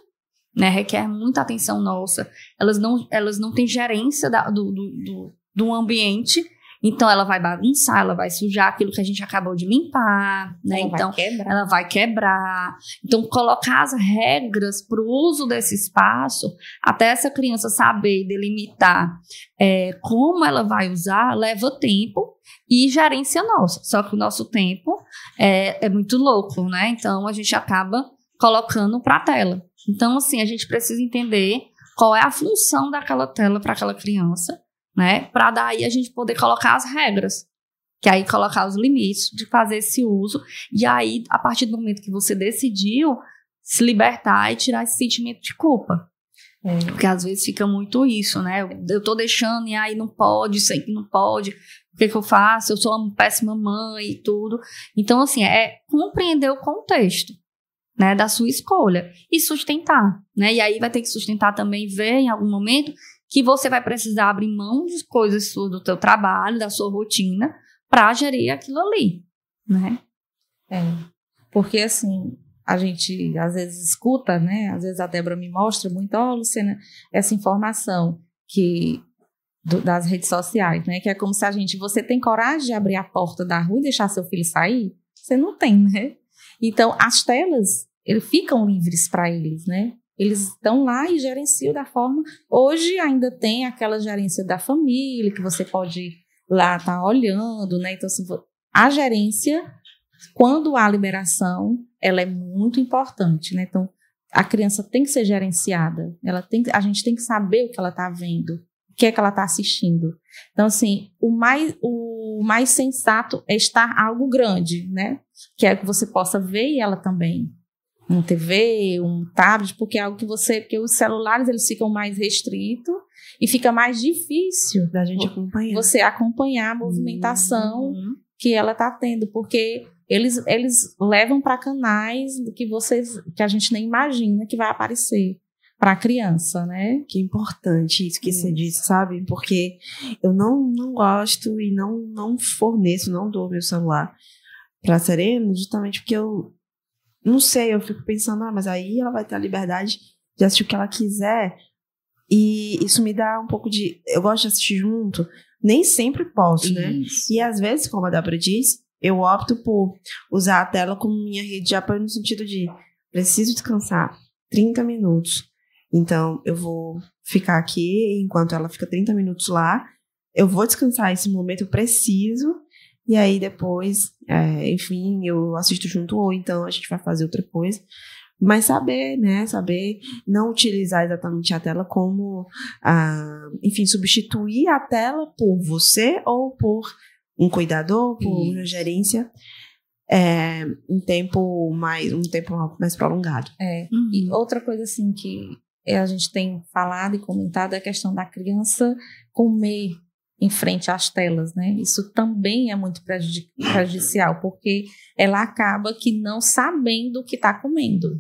né? Requer muita atenção nossa. Elas não, elas não têm gerência da- do, do, do, do ambiente. Então ela vai bagunçar, ela vai sujar aquilo que a gente acabou de limpar, né? Ela vai então quebrar. ela vai quebrar. Então, colocar as regras para o uso desse espaço, até essa criança saber delimitar é, como ela vai usar, leva tempo e gerência nossa. Só que o nosso tempo é, é muito louco, né? Então, a gente acaba colocando para a tela. Então, assim, a gente precisa entender qual é a função daquela tela para aquela criança, né? Para daí a gente poder colocar as regras. Que aí colocar os limites de fazer esse uso e aí, a partir do momento que você decidiu se libertar e tirar esse sentimento de culpa. É. Porque às vezes fica muito isso, né? Eu, eu tô deixando e aí não pode, sei que não pode. O que, que eu faço? Eu sou uma péssima mãe e tudo. Então, assim, é compreender o contexto, né? Da sua escolha e sustentar, né? E aí vai ter que sustentar também, ver em algum momento que você vai precisar abrir mão de coisas suas do teu trabalho, da sua rotina, para gerir aquilo ali, né? É. Porque assim, a gente às vezes escuta, né? Às vezes a Débora me mostra muito, ó, Luciana, essa informação que do- das redes sociais, né? Que é como se a gente, você tem coragem de abrir a porta da rua e deixar seu filho sair? Você não tem, né? Então, as telas, eles ficam livres para eles, né? Eles estão lá e gerenciam da forma. Hoje ainda tem aquela gerência da família que você pode lá estar olhando, né? Então, a gerência quando há liberação, ela é muito importante, né? Então, a criança tem que ser gerenciada. Ela tem, a gente tem que saber o que ela está vendo, o que é que ela está assistindo. Então, assim, o mais, o mais sensato é estar algo grande, né? Que é que você possa ver ela também. Um TV, um tablet, porque é algo que você, porque os celulares eles ficam mais restritos e fica mais difícil Da gente acompanhar. você acompanhar a movimentação Uhum. que ela está tendo, porque eles, eles levam para canais que vocês que a gente nem imagina que vai aparecer para a criança, né? Que importante isso que você disse, sabe? Porque eu não, não gosto e não, não forneço, não dou meu celular pra Serena, justamente porque eu não sei, eu fico pensando, ah, mas aí ela vai ter a liberdade de assistir o que ela quiser. E isso me dá um pouco de. Eu gosto de assistir junto, nem sempre posso, né? Isso. E às vezes, como a Débora disse, eu opto por usar a tela como minha rede de apoio no sentido de preciso descansar 30 minutos. Então, eu vou ficar aqui enquanto ela fica 30 minutos lá. Eu vou descansar esse momento, eu preciso. E aí depois, é, enfim, eu assisto junto ou então a gente vai fazer outra coisa. Mas saber, né? Saber não utilizar exatamente a tela como, ah, enfim, substituir a tela por você ou por um cuidador, por uma gerência, é, um tempo mais, um tempo mais prolongado. É. Uhum. E outra coisa assim que é, a gente tem falado e comentado é a questão da criança comer em frente às telas, né? Isso também é muito prejudi- prejudicial, porque ela acaba que não sabendo o que está comendo.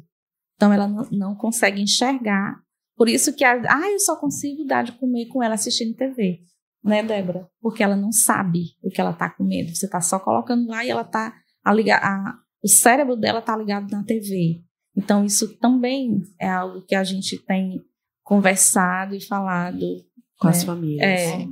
Então ela não, não consegue enxergar. Por isso que a, ah, eu só consigo dar de comer com ela assistindo TV, né, Débora? Porque ela não sabe o que ela está comendo. Você está só colocando lá e ela tá a ligar, a, o cérebro dela está ligado na TV. Então, isso também é algo que a gente tem conversado e falado. Com as né? famílias. É,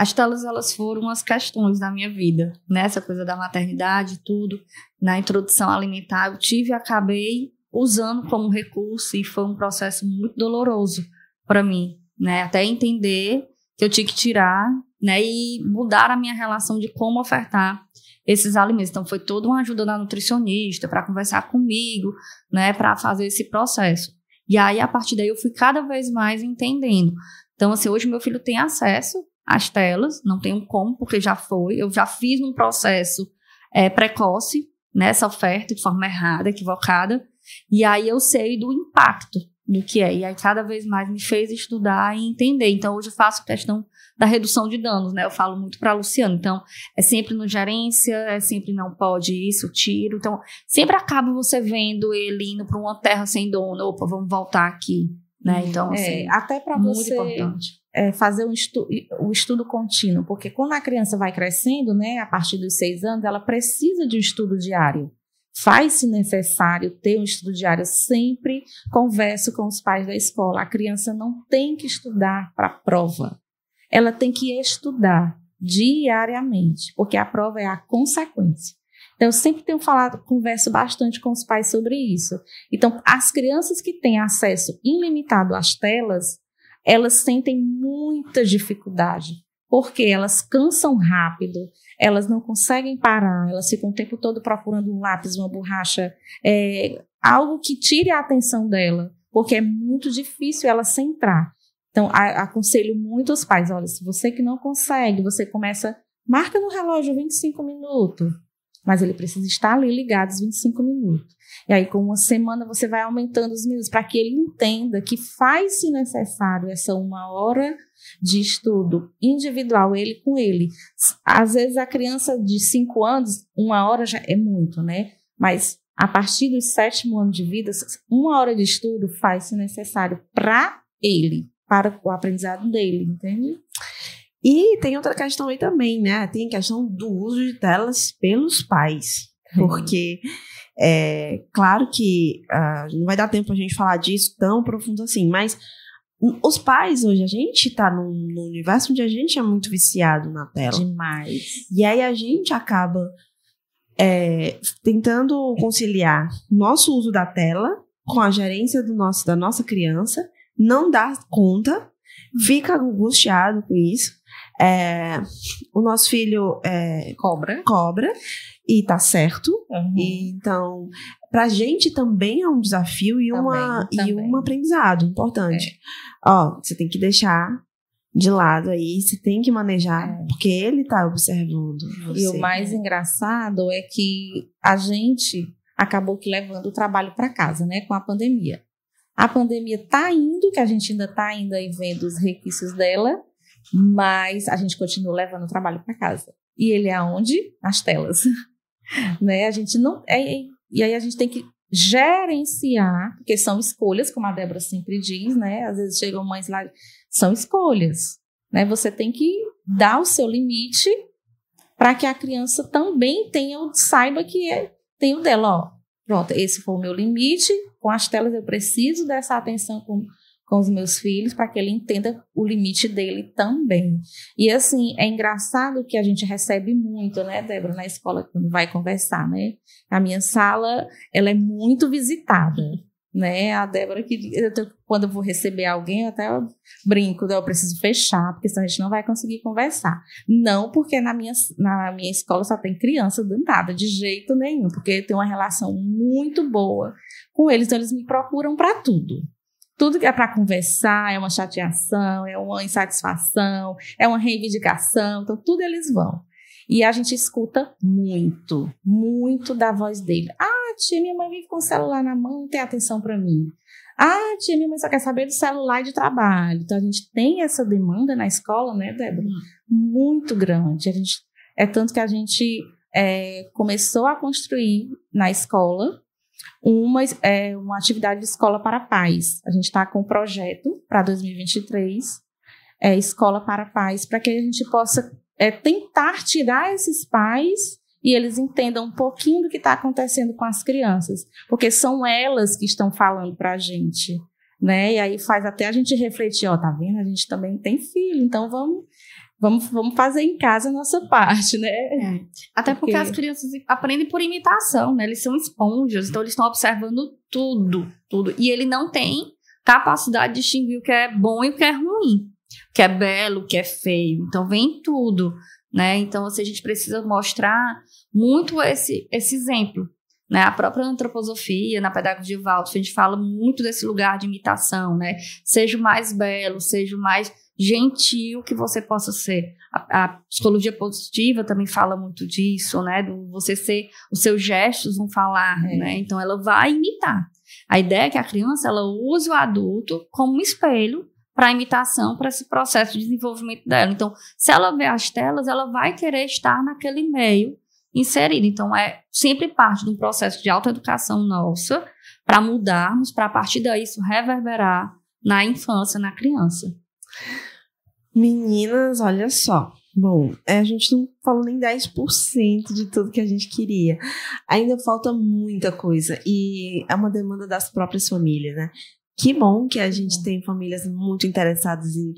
as telas elas foram as questões da minha vida, nessa né? coisa da maternidade, tudo, na introdução alimentar, eu tive e acabei usando como recurso e foi um processo muito doloroso para mim, né? Até entender que eu tinha que tirar, né, e mudar a minha relação de como ofertar esses alimentos. Então foi toda uma ajuda da nutricionista para conversar comigo, né, para fazer esse processo. E aí a partir daí eu fui cada vez mais entendendo. Então assim, hoje meu filho tem acesso às telas, não tenho como porque já foi, eu já fiz um processo é, precoce nessa oferta de forma errada, equivocada, e aí eu sei do impacto do que é. E aí cada vez mais me fez estudar e entender. Então hoje eu faço questão da redução de danos, né? Eu falo muito para Luciano. Então é sempre no gerência, é sempre não pode isso, tiro. Então sempre acaba você vendo ele indo para uma terra sem dono. Opa, vamos voltar aqui, né? Então é, assim, é, até para você é, fazer um, estu um estudo contínuo, porque quando a criança vai crescendo, né, a partir dos seis anos, ela precisa de um estudo diário faz-se necessário ter um estudo diário. sempre converso com os pais da escola. A criança não tem que estudar para a prova. Ela tem que estudar diariamente, porque a prova é a consequência. Então, eu sempre tenho falado, converso bastante com os pais sobre isso. Então, as crianças que têm acesso ilimitado às telas, elas sentem muita dificuldade, porque elas cansam rápido, elas não conseguem parar, elas ficam o tempo todo procurando um lápis, uma borracha, é, algo que tire a atenção dela, porque é muito difícil ela centrar. Então, a, aconselho muito os pais: olha, se você que não consegue, você começa, marca no relógio 25 minutos, mas ele precisa estar ali ligado os 25 minutos. E aí, com uma semana, você vai aumentando os minutos para que ele entenda que faz-se necessário essa uma hora de estudo individual, ele com ele. Às vezes, a criança de 5 anos, uma hora já é muito, né? Mas a partir do sétimo ano de vida, uma hora de estudo faz-se necessário para ele, para o aprendizado dele, entende? E tem outra questão aí também, né? Tem a questão do uso de telas pelos pais. Porque é claro que uh, não vai dar tempo a gente falar disso tão profundo assim, mas os pais hoje, a gente tá num, num, universo onde a gente é muito viciado na tela. Demais. E aí a gente acaba é, tentando conciliar nosso uso da tela com a gerência do nosso, da nossa criança, não dá conta, fica angustiado com isso. É, o nosso filho é, cobra. cobra e tá certo. Uhum. E, então, pra gente também é um desafio e, também, uma, também. e um aprendizado importante. É. Ó, você tem que deixar de lado aí, você tem que manejar, é. porque ele tá observando você. E o mais engraçado é que a gente acabou que levando o trabalho para casa, né, com a pandemia. A pandemia tá indo, que a gente ainda tá ainda e vendo os requisitos dela, mas a gente continua levando o trabalho para casa. E ele é aonde? Nas telas. [laughs] né? A gente não. É, e aí a gente tem que gerenciar, porque são escolhas, como a Débora sempre diz, né? Às vezes chegam mães lá, são escolhas. Né? Você tem que dar o seu limite para que a criança também tenha, saiba que é, tem o dela, ó. Pronto, esse foi o meu limite. Com as telas eu preciso dessa atenção com, com os meus filhos para que ele entenda o limite dele também. E assim, é engraçado que a gente recebe muito, né, Débora, na escola quando vai conversar, né? A minha sala, ela é muito visitada, né? A Débora que eu quando eu vou receber alguém, eu até brinco, eu preciso fechar, porque senão a gente não vai conseguir conversar. Não porque na minha, na minha escola só tem criança do nada, de jeito nenhum, porque eu tenho uma relação muito boa com eles, então eles me procuram para tudo. Tudo que é para conversar é uma chateação, é uma insatisfação, é uma reivindicação, então tudo eles vão. E a gente escuta muito, muito da voz dele. Ah, tia, minha mãe vive com o celular na mão, não tem atenção para mim. Ah, tia, minha mãe só quer saber do celular e de trabalho. Então a gente tem essa demanda na escola, né, Débora? Hum. Muito grande. A gente, é tanto que a gente é, começou a construir na escola uma, é, uma atividade de escola para pais. A gente está com um projeto para 2023, é, Escola para Pais, para que a gente possa é, tentar tirar esses pais e eles entendam um pouquinho do que está acontecendo com as crianças, porque são elas que estão falando para a gente, né? E aí faz até a gente refletir, ó, tá vendo? A gente também tem filho, então vamos vamos, vamos fazer em casa a nossa parte, né? É. Até porque... porque as crianças aprendem por imitação, né? Eles são esponjas, então eles estão observando tudo, tudo. E ele não tem capacidade de distinguir o que é bom e o que é ruim, o que é belo, o que é feio. Então vem tudo, né? Então assim, a gente precisa mostrar muito esse, esse exemplo. Né, a própria antroposofia, na pedagogia de Waldorf, a gente fala muito desse lugar de imitação, né? Seja o mais belo, seja o mais gentil que você possa ser. A, a, psicologia positiva também fala muito disso, né? Do você ser, os seus gestos vão falar, é. né? Então ela vai imitar. A ideia é que a criança ela use o adulto como um espelho para imitação, para esse processo de desenvolvimento dela. Então, se ela vê as telas, ela vai querer estar naquele meio inserido. Então, é sempre parte de um processo de autoeducação nossa para mudarmos, para a partir daí isso reverberar na infância, na criança. Meninas, olha só. Bom, é, a gente não falou nem 10% de tudo que a gente queria. Ainda falta muita coisa e é uma demanda das próprias famílias, né? Que bom que a gente tem famílias muito interessadas em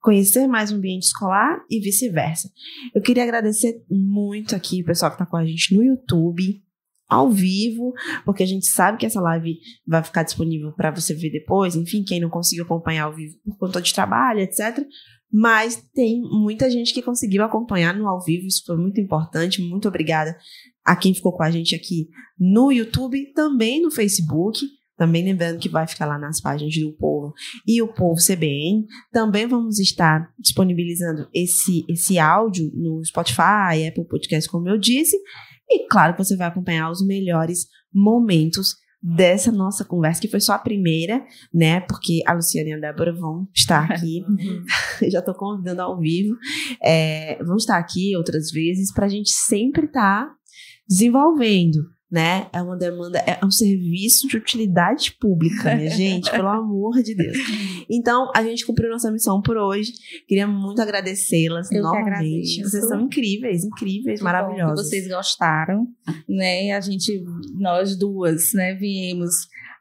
conhecer mais o ambiente escolar e vice-versa. Eu queria agradecer muito aqui o pessoal que está com a gente no YouTube, ao vivo, porque a gente sabe que essa live vai ficar disponível para você ver depois, enfim, quem não conseguiu acompanhar ao vivo por conta de trabalho, etc. Mas tem muita gente que conseguiu acompanhar no ao vivo, isso foi muito importante. Muito obrigada a quem ficou com a gente aqui no YouTube, também no Facebook. Também lembrando que vai ficar lá nas páginas do Povo e o Povo CBN. Também vamos estar disponibilizando esse, esse áudio no Spotify, Apple Podcast, como eu disse. E claro que você vai acompanhar os melhores momentos dessa nossa conversa, que foi só a primeira, né? Porque a Luciana e a Débora vão estar aqui. [laughs] Já estou convidando ao vivo. É, vão estar aqui outras vezes para a gente sempre estar tá desenvolvendo né? É uma demanda, é um serviço de utilidade pública, minha [laughs] gente, pelo amor de Deus. Então, a gente cumpriu nossa missão por hoje. Queria muito agradecê-las novamente. Vocês são incríveis, incríveis, maravilhosas. vocês gostaram, né? A gente, nós duas, né, viemos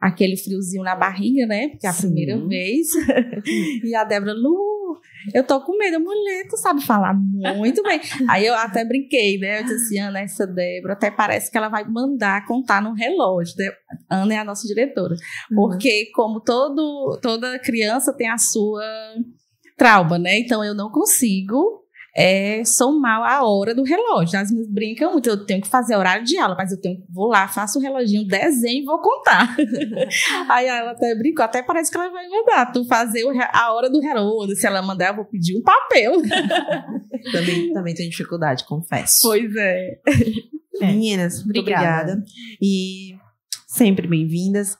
aquele friozinho na barriga, né? Porque é a Sim. primeira vez. [laughs] e a Débora, Lu, eu tô com medo, mulher, tu sabe falar muito bem. [laughs] Aí eu até brinquei, né? Eu disse assim, Ana, essa Débora até parece que ela vai mandar contar no relógio. Né? Ana é a nossa diretora. Uhum. Porque, como todo, toda criança tem a sua trauma, né? Então eu não consigo é somar a hora do relógio. As meninas brincam muito, eu tenho que fazer horário de aula, mas eu tenho vou lá, faço o reloginho, desenho e vou contar. [laughs] Aí ela até brincou, até parece que ela vai mandar tu fazer a hora do relógio. Se ela mandar, eu vou pedir um papel. [laughs] também, também tenho dificuldade, confesso. Pois é. é. Meninas, obrigada. obrigada. E sempre bem-vindas.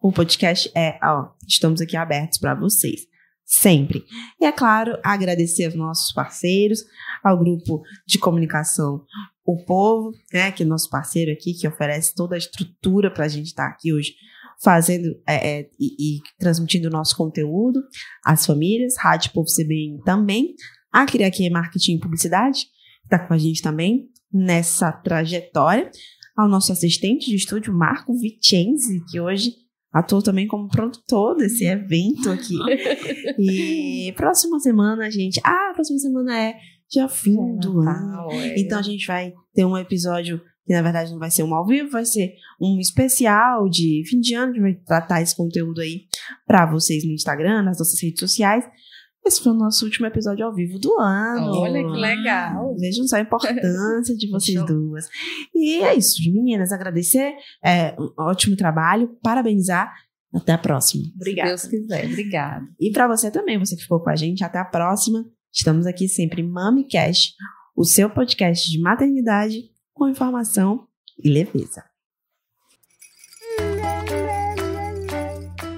O podcast é, ó, estamos aqui abertos para vocês sempre. E é claro, agradecer aos nossos parceiros, ao grupo de comunicação O Povo, né, que é nosso parceiro aqui, que oferece toda a estrutura para a gente estar tá aqui hoje fazendo é, é, e, e, transmitindo o nosso conteúdo, as famílias, Rádio Povo CBN também, a Criaqui Marketing e Publicidade, está com a gente também nessa trajetória, ao nosso assistente de estúdio, Marco Vicenzi, que hoje Atuo também como produtor desse evento aqui. [laughs] e próxima semana, gente. Ah, próxima semana é já fim é, do ano. É. Então a gente vai ter um episódio que na verdade não vai ser um ao vivo, vai ser um especial de fim de ano. A gente vai tratar esse conteúdo aí para vocês no Instagram, nas nossas redes sociais. Esse foi o nosso último episódio ao vivo do ano. Olha que legal. Vejam só a importância de [laughs] vocês duas. E é isso, meninas. Agradecer. É, um ótimo trabalho. Parabenizar. Até a próxima. Obrigada. Se Deus quiser. Obrigada. E para você também, você que ficou com a gente. Até a próxima. Estamos aqui sempre Mami Cash, o seu podcast de maternidade com informação e leveza.